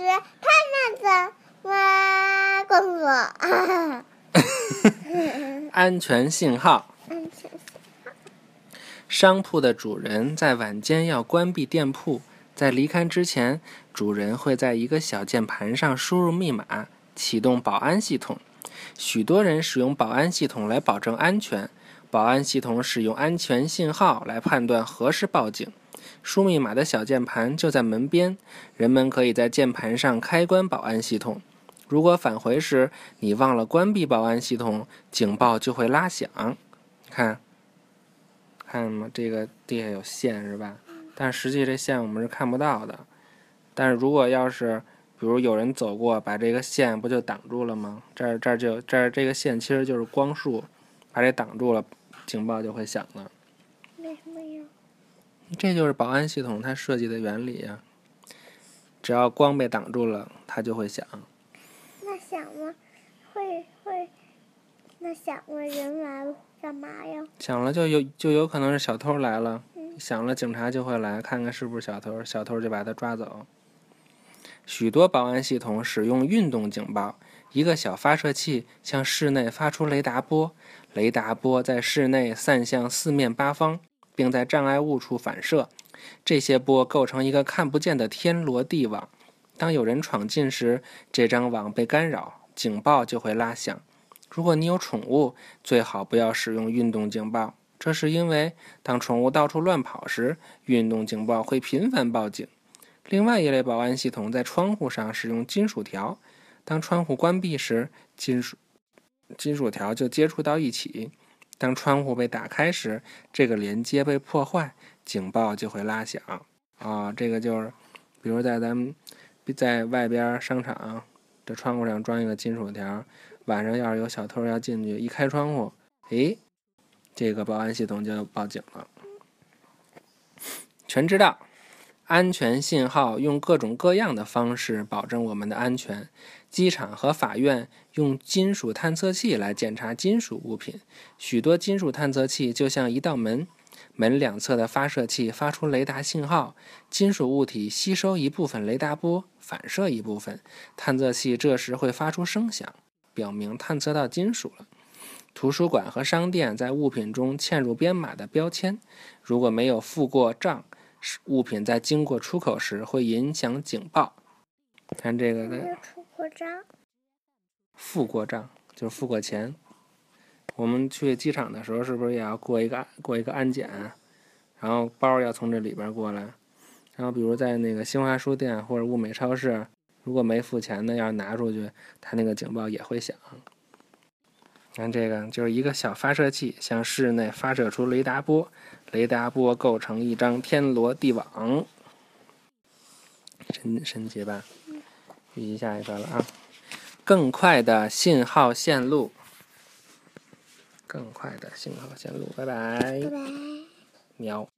安全信号。安全商铺的主人在晚间要关闭店铺，在离开之前，主人会在一个小键盘上输入密码，启动保安系统。许多人使用保安系统来保证安全。保安系统使用安全信号来判断何时报警。输密码的小键盘就在门边，人们可以在键盘上开关保安系统。如果返回时你忘了关闭保安系统，警报就会拉响。看。看吗？这个地下有线是吧？但实际这线我们是看不到的。但是如果要是，比如有人走过，把这个线不就挡住了吗？这儿这儿就这儿这个线其实就是光束，把这挡住了，警报就会响了。这就是保安系统它设计的原理呀。只要光被挡住了，它就会响。那响了，会会，那响了人来了。干嘛呀？响了就有就有可能是小偷来了，响了警察就会来看看是不是小偷，小偷就把他抓走。许多保安系统使用运动警报，一个小发射器向室内发出雷达波，雷达波在室内散向四面八方，并在障碍物处反射，这些波构成一个看不见的天罗地网。当有人闯进时，这张网被干扰，警报就会拉响。如果你有宠物，最好不要使用运动警报，这是因为当宠物到处乱跑时，运动警报会频繁报警。另外一类保安系统在窗户上使用金属条，当窗户关闭时，金属金属条就接触到一起；当窗户被打开时，这个连接被破坏，警报就会拉响。啊，这个就是，比如在咱们在外边商场的窗户上装一个金属条。晚上要是有小偷要进去，一开窗户，诶，这个保安系统就报警了。全知道，安全信号用各种各样的方式保证我们的安全。机场和法院用金属探测器来检查金属物品。许多金属探测器就像一道门，门两侧的发射器发出雷达信号，金属物体吸收一部分雷达波，反射一部分，探测器这时会发出声响。表明探测到金属了。图书馆和商店在物品中嵌入编码的标签，如果没有付过账，物品在经过出口时会影响警报。看这个，的出过账，付过账就是付过钱。我们去机场的时候，是不是也要过一个过一个安检？然后包要从这里边过来。然后比如在那个新华书店或者物美超市。如果没付钱的，要是拿出去，它那个警报也会响。看这个，就是一个小发射器向室内发射出雷达波，雷达波构成一张天罗地网，神神奇吧？预习下一个了啊！更快的信号线路，更快的信号线路，拜拜，拜拜，喵。